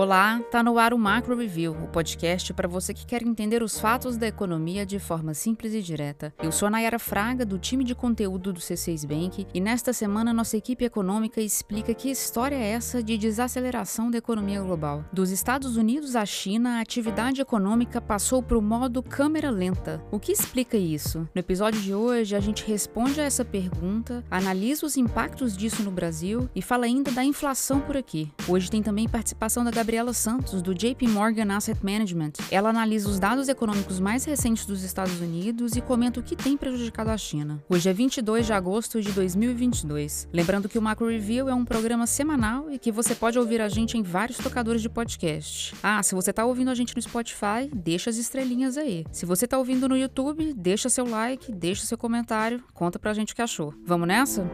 Olá, tá no ar o Macro Review, o podcast para você que quer entender os fatos da economia de forma simples e direta. Eu sou a Nayara Fraga, do time de conteúdo do C6 Bank, e nesta semana nossa equipe econômica explica que história é essa de desaceleração da economia global. Dos Estados Unidos à China, a atividade econômica passou para o modo câmera lenta. O que explica isso? No episódio de hoje, a gente responde a essa pergunta, analisa os impactos disso no Brasil e fala ainda da inflação por aqui. Hoje tem também participação da Gabriela Santos, do JP Morgan Asset Management. Ela analisa os dados econômicos mais recentes dos Estados Unidos e comenta o que tem prejudicado a China. Hoje é 22 de agosto de 2022. Lembrando que o Macro Review é um programa semanal e que você pode ouvir a gente em vários tocadores de podcast. Ah, se você está ouvindo a gente no Spotify, deixa as estrelinhas aí. Se você está ouvindo no YouTube, deixa seu like, deixa seu comentário, conta pra gente o que achou. Vamos nessa?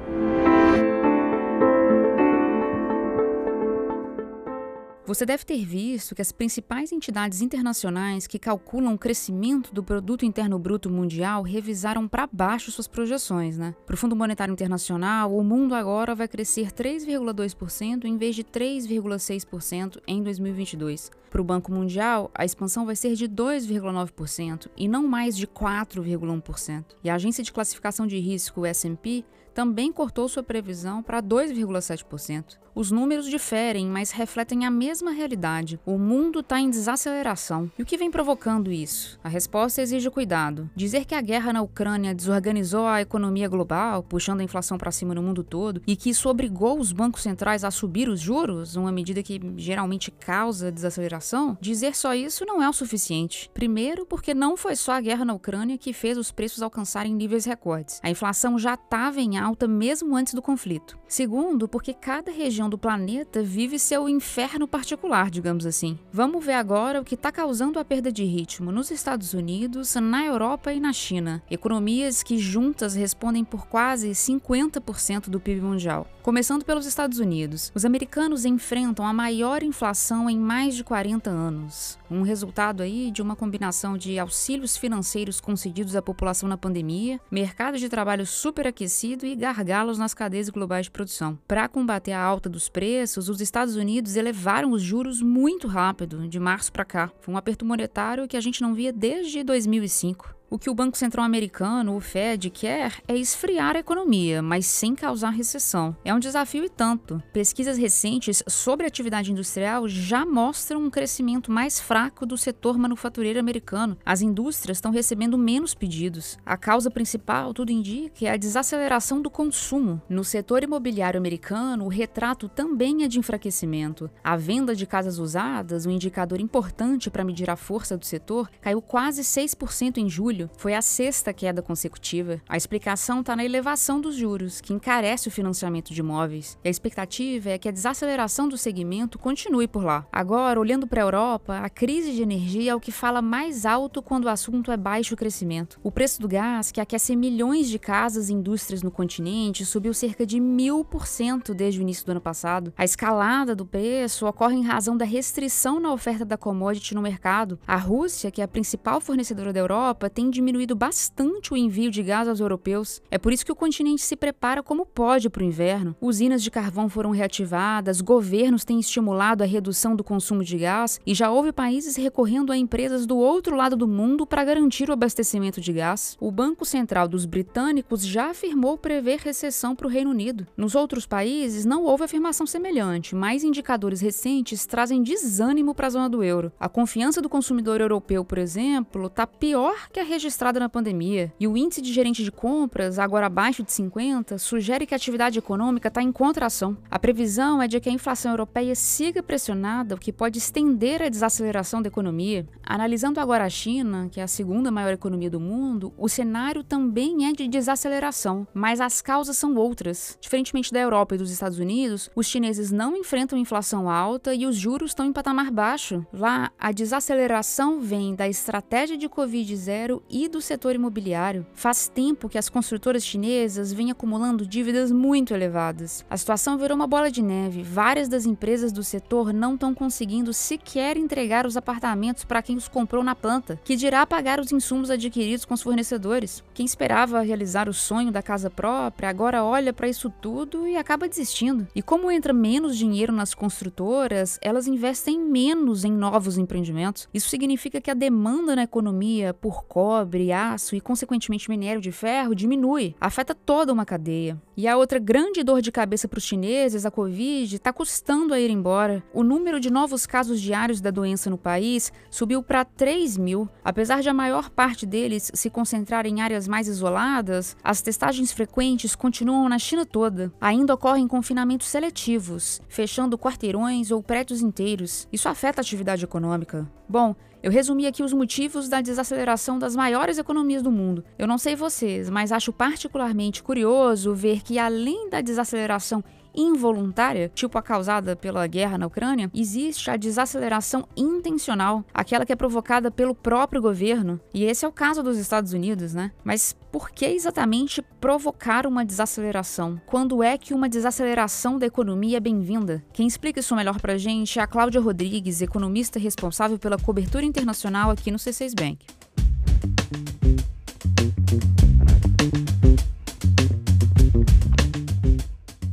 Você deve ter visto que as principais entidades internacionais que calculam o crescimento do produto interno bruto mundial revisaram para baixo suas projeções, né? Para o Fundo Monetário Internacional, o mundo agora vai crescer 3,2% em vez de 3,6% em 2022. Para o Banco Mundial, a expansão vai ser de 2,9% e não mais de 4,1%. E a agência de classificação de risco S&P também cortou sua previsão para 2,7%. Os números diferem, mas refletem a mesma realidade. O mundo está em desaceleração. E o que vem provocando isso? A resposta exige cuidado. Dizer que a guerra na Ucrânia desorganizou a economia global, puxando a inflação para cima no mundo todo, e que isso obrigou os bancos centrais a subir os juros, uma medida que geralmente causa desaceleração, dizer só isso não é o suficiente. Primeiro, porque não foi só a guerra na Ucrânia que fez os preços alcançarem níveis recordes. A inflação já estava em alta mesmo antes do conflito. Segundo, porque cada região do planeta vive seu inferno particular, digamos assim. Vamos ver agora o que está causando a perda de ritmo nos Estados Unidos, na Europa e na China. Economias que juntas respondem por quase 50% do PIB mundial. Começando pelos Estados Unidos, os americanos enfrentam a maior inflação em mais de 40 anos. Um resultado aí de uma combinação de auxílios financeiros concedidos à população na pandemia, mercado de trabalho superaquecido e gargalos nas cadeias globais de produção. Para combater a alta dos preços, os Estados Unidos elevaram os juros muito rápido, de março para cá. Foi um aperto monetário que a gente não via desde 2005. O que o Banco Central Americano, o Fed, quer é esfriar a economia, mas sem causar recessão. É um desafio e tanto. Pesquisas recentes sobre atividade industrial já mostram um crescimento mais fraco do setor manufatureiro americano. As indústrias estão recebendo menos pedidos. A causa principal, tudo indica, é a desaceleração do consumo. No setor imobiliário americano, o retrato também é de enfraquecimento. A venda de casas usadas, um indicador importante para medir a força do setor, caiu quase 6% em julho julho foi a sexta queda consecutiva. A explicação está na elevação dos juros, que encarece o financiamento de imóveis. E a expectativa é que a desaceleração do segmento continue por lá. Agora, olhando para a Europa, a crise de energia é o que fala mais alto quando o assunto é baixo crescimento. O preço do gás, que aquece milhões de casas e indústrias no continente, subiu cerca de mil por cento desde o início do ano passado. A escalada do preço ocorre em razão da restrição na oferta da commodity no mercado. A Rússia, que é a principal fornecedora da Europa, tem tem diminuído bastante o envio de gás aos europeus. É por isso que o continente se prepara como pode para o inverno. Usinas de carvão foram reativadas, governos têm estimulado a redução do consumo de gás e já houve países recorrendo a empresas do outro lado do mundo para garantir o abastecimento de gás. O Banco Central dos britânicos já afirmou prever recessão para o Reino Unido. Nos outros países não houve afirmação semelhante, mas indicadores recentes trazem desânimo para a zona do euro. A confiança do consumidor europeu, por exemplo, está pior que a registrada na pandemia e o índice de gerente de compras, agora abaixo de 50, sugere que a atividade econômica está em contração. A previsão é de que a inflação europeia siga pressionada, o que pode estender a desaceleração da economia. Analisando agora a China, que é a segunda maior economia do mundo, o cenário também é de desaceleração, mas as causas são outras. Diferentemente da Europa e dos Estados Unidos, os chineses não enfrentam inflação alta e os juros estão em patamar baixo. Lá, a desaceleração vem da estratégia de Covid zero e do setor imobiliário. Faz tempo que as construtoras chinesas vêm acumulando dívidas muito elevadas. A situação virou uma bola de neve. Várias das empresas do setor não estão conseguindo sequer entregar os apartamentos para quem os comprou na planta, que dirá pagar os insumos adquiridos com os fornecedores. Quem esperava realizar o sonho da casa própria agora olha para isso tudo e acaba desistindo. E como entra menos dinheiro nas construtoras, elas investem menos em novos empreendimentos. Isso significa que a demanda na economia por cobre, aço e, consequentemente, minério de ferro diminui. Afeta toda uma cadeia. E a outra grande dor de cabeça para os chineses, a Covid, está custando a ir embora. O número de novos casos diários da doença no país subiu para 3 mil. Apesar de a maior parte deles se concentrar em áreas mais isoladas, as testagens frequentes continuam na China toda. Ainda ocorrem confinamentos seletivos, fechando quarteirões ou prédios inteiros. Isso afeta a atividade econômica. Bom, eu resumi aqui os motivos da desaceleração das maiores economias do mundo. Eu não sei vocês, mas acho particularmente curioso ver que, além da desaceleração involuntária, tipo a causada pela guerra na Ucrânia, existe a desaceleração intencional, aquela que é provocada pelo próprio governo. E esse é o caso dos Estados Unidos, né? Mas por que exatamente provocar uma desaceleração? Quando é que uma desaceleração da economia é bem-vinda? Quem explica isso melhor pra gente é a Cláudia Rodrigues, economista responsável pela cobertura internacional aqui no C6 Bank.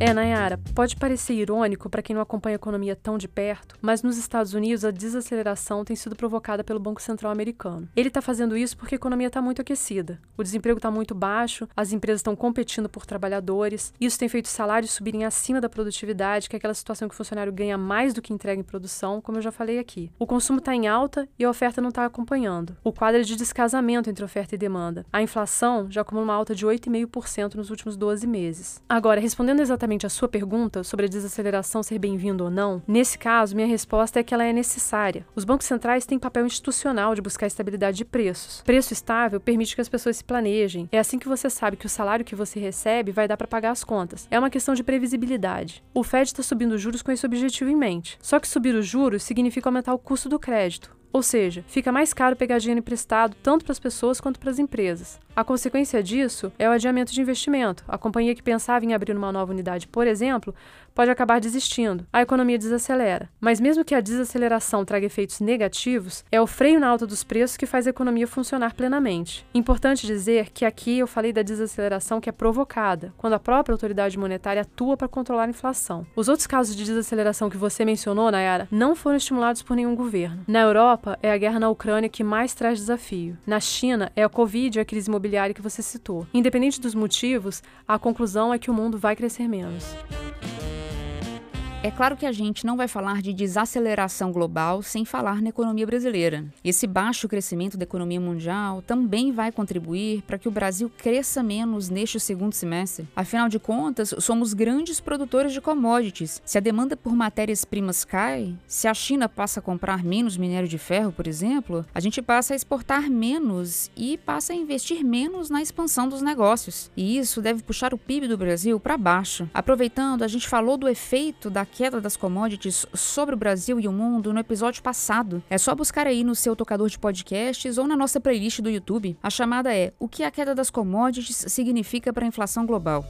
É, Nayara, pode parecer irônico para quem não acompanha a economia tão de perto, mas nos Estados Unidos a desaceleração tem sido provocada pelo Banco Central americano. Ele está fazendo isso porque a economia está muito aquecida, o desemprego está muito baixo, as empresas estão competindo por trabalhadores, isso tem feito os salários subirem acima da produtividade, que é aquela situação que o funcionário ganha mais do que entrega em produção, como eu já falei aqui. O consumo está em alta e a oferta não está acompanhando. O quadro é de descasamento entre oferta e demanda. A inflação já acumula uma alta de 8,5% nos últimos 12 meses. Agora, respondendo exatamente a sua pergunta sobre a desaceleração ser bem-vindo ou não, nesse caso, minha resposta é que ela é necessária. Os bancos centrais têm papel institucional de buscar estabilidade de preços. Preço estável permite que as pessoas se planejem. É assim que você sabe que o salário que você recebe vai dar para pagar as contas. É uma questão de previsibilidade. O Fed está subindo os juros com esse objetivo em mente. Só que subir os juros significa aumentar o custo do crédito. Ou seja, fica mais caro pegar dinheiro emprestado tanto para as pessoas quanto para as empresas. A consequência disso é o adiamento de investimento. A companhia que pensava em abrir uma nova unidade, por exemplo, pode acabar desistindo. A economia desacelera. Mas mesmo que a desaceleração traga efeitos negativos, é o freio na alta dos preços que faz a economia funcionar plenamente. Importante dizer que aqui eu falei da desaceleração que é provocada, quando a própria autoridade monetária atua para controlar a inflação. Os outros casos de desaceleração que você mencionou, Nayara, não foram estimulados por nenhum governo. Na Europa, é a guerra na Ucrânia que mais traz desafio. Na China, é a Covid e a crise imobiliária que você citou. Independente dos motivos, a conclusão é que o mundo vai crescer menos. É claro que a gente não vai falar de desaceleração global sem falar na economia brasileira. Esse baixo crescimento da economia mundial também vai contribuir para que o Brasil cresça menos neste segundo semestre. Afinal de contas, somos grandes produtores de commodities. Se a demanda por matérias-primas cai, se a China passa a comprar menos minério de ferro, por exemplo, a gente passa a exportar menos e passa a investir menos na expansão dos negócios. E isso deve puxar o PIB do Brasil para baixo. Aproveitando, a gente falou do efeito da queda das commodities sobre o Brasil e o mundo no episódio passado. É só buscar aí no seu tocador de podcasts ou na nossa playlist do YouTube. A chamada é O que a queda das commodities significa para a inflação global.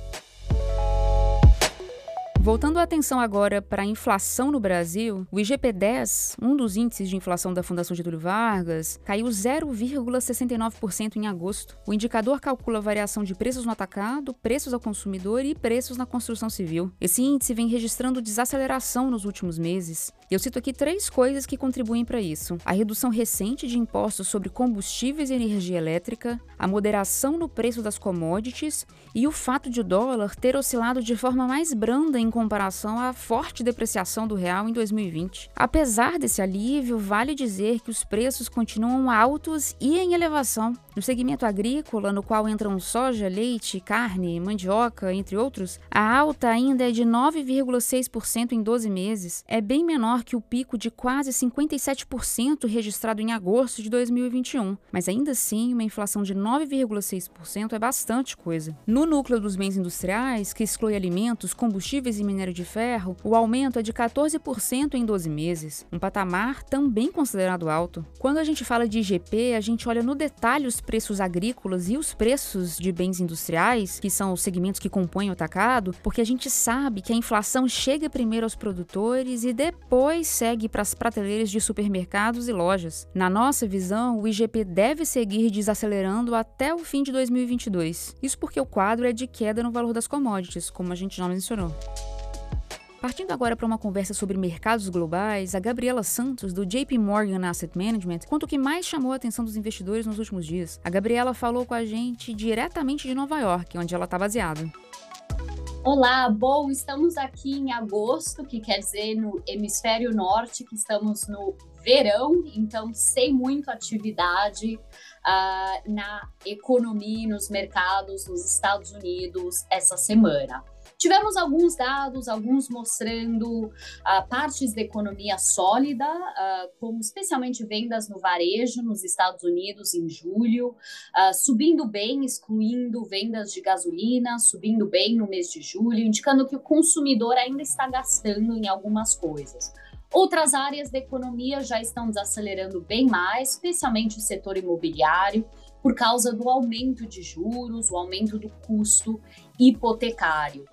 Voltando a atenção agora para a inflação no Brasil, o IGP-10, um dos índices de inflação da Fundação Getúlio Vargas, caiu 0,69% em agosto. O indicador calcula a variação de preços no atacado, preços ao consumidor e preços na construção civil. Esse índice vem registrando desaceleração nos últimos meses. E eu cito aqui três coisas que contribuem para isso: a redução recente de impostos sobre combustíveis e energia elétrica, a moderação no preço das commodities e o fato de o dólar ter oscilado de forma mais branda em comparação à forte depreciação do real em 2020. Apesar desse alívio, vale dizer que os preços continuam altos e em elevação. No segmento agrícola, no qual entram soja, leite, carne, mandioca, entre outros, a alta ainda é de 9,6% em 12 meses. É bem menor que o pico de quase 57% registrado em agosto de 2021, mas ainda assim, uma inflação de 9,6% é bastante coisa. No núcleo dos bens industriais, que exclui alimentos, combustíveis e minério de ferro, o aumento é de 14% em 12 meses, um patamar também considerado alto. Quando a gente fala de IGP, a gente olha no detalhe os preços agrícolas e os preços de bens industriais, que são os segmentos que compõem o atacado, porque a gente sabe que a inflação chega primeiro aos produtores e depois segue para as prateleiras de supermercados e lojas. Na nossa visão, o IGP deve seguir desacelerando até o fim de 2022. Isso porque o quadro é de queda no valor das commodities, como a gente já mencionou. Partindo agora para uma conversa sobre mercados globais, a Gabriela Santos, do JP Morgan Asset Management, conta o que mais chamou a atenção dos investidores nos últimos dias. A Gabriela falou com a gente diretamente de Nova York, onde ela está baseada. Olá, bom, estamos aqui em agosto, que quer dizer no hemisfério norte, que estamos no verão, então sem muita atividade uh, na economia e nos mercados nos Estados Unidos essa semana. Tivemos alguns dados, alguns mostrando uh, partes da economia sólida, uh, como especialmente vendas no varejo nos Estados Unidos em julho, uh, subindo bem, excluindo vendas de gasolina, subindo bem no mês de julho, indicando que o consumidor ainda está gastando em algumas coisas. Outras áreas da economia já estão desacelerando bem mais, especialmente o setor imobiliário, por causa do aumento de juros, o aumento do custo hipotecário.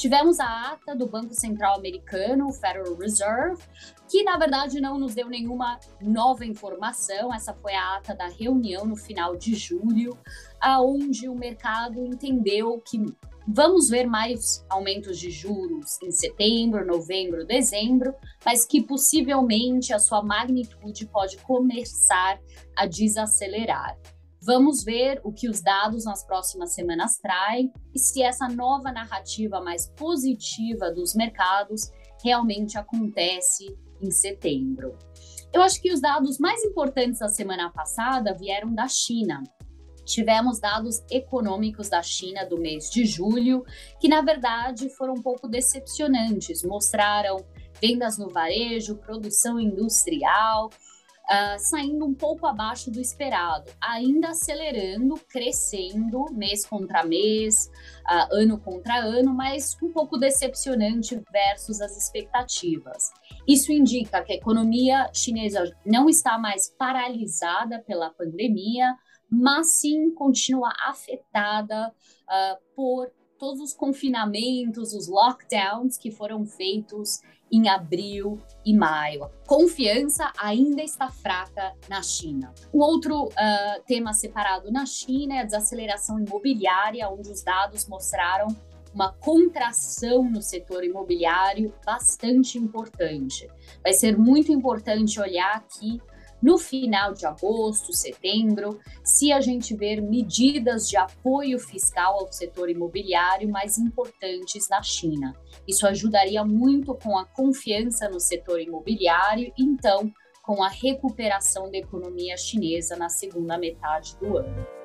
Tivemos a ata do Banco Central Americano, Federal Reserve, que na verdade não nos deu nenhuma nova informação. Essa foi a ata da reunião no final de julho, aonde o mercado entendeu que vamos ver mais aumentos de juros em setembro, novembro, dezembro, mas que possivelmente a sua magnitude pode começar a desacelerar. Vamos ver o que os dados nas próximas semanas traem e se essa nova narrativa mais positiva dos mercados realmente acontece em setembro. Eu acho que os dados mais importantes da semana passada vieram da China. Tivemos dados econômicos da China do mês de julho, que na verdade foram um pouco decepcionantes. Mostraram vendas no varejo, produção industrial, uh, saindo um pouco abaixo do esperado, ainda acelerando, crescendo mês contra mês, uh, ano contra ano, mas um pouco decepcionante versus as expectativas. Isso indica que a economia chinesa não está mais paralisada pela pandemia, mas sim continua afetada uh, por todos os confinamentos, os lockdowns que foram feitos em abril e maio. Confiança ainda está fraca na China. Um outro uh, tema separado na China é a desaceleração imobiliária, onde os dados mostraram uma contração no setor imobiliário bastante importante. Vai ser muito importante olhar aqui no final de agosto, setembro, se a gente ver medidas de apoio fiscal ao setor imobiliário mais importantes na China. Isso ajudaria muito com a confiança no setor imobiliário, então com a recuperação da economia chinesa na segunda metade do ano.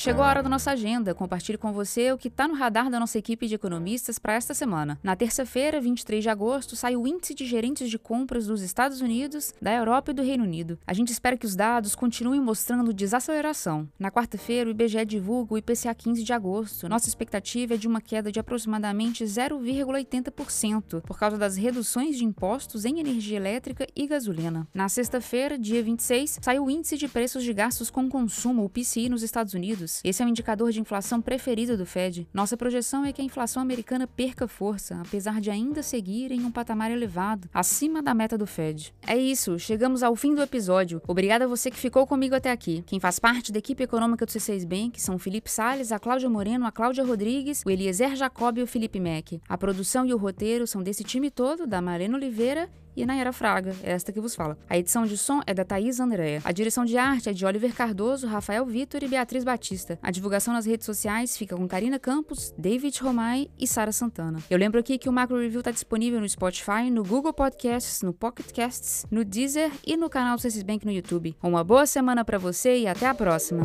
Chegou a hora da nossa agenda. Compartilhe com você o que está no radar da nossa equipe de economistas para esta semana. Na terça-feira, 23 de agosto, sai o índice de gerentes de compras dos Estados Unidos, da Europa e do Reino Unido. A gente espera que os dados continuem mostrando desaceleração. Na quarta-feira, o IBGE divulga o IPCA 15 de agosto. Nossa expectativa é de uma queda de aproximadamente 0,80% por causa das reduções de impostos em energia elétrica e gasolina. Na sexta-feira, dia 26, sai o índice de preços de gastos com consumo, o PCI, nos Estados Unidos esse é o indicador de inflação preferido do Fed. Nossa projeção é que a inflação americana perca força, apesar de ainda seguir em um patamar elevado, acima da meta do Fed. É isso, chegamos ao fim do episódio. Obrigada a você que ficou comigo até aqui. Quem faz parte da equipe econômica do C6 Bank são o Felipe Sales, a Cláudia Moreno, a Cláudia Rodrigues, o Eliezer Jacob e o Felipe Mack. A produção e o roteiro são desse time todo, da Marina Oliveira e Nayara Fraga, é esta que vos fala. A edição de som é da Thaís Andréa. A direção de arte é de Oliver Cardoso, Rafael Vitor e Beatriz Batista. A divulgação nas redes sociais fica com Karina Campos, David Romai e Sara Santana. Eu lembro aqui que o Macro Review está disponível no Spotify, no Google Podcasts, no Pocket Casts, no Deezer e no canal do C6 Bank no YouTube. Uma boa semana para você e até a próxima!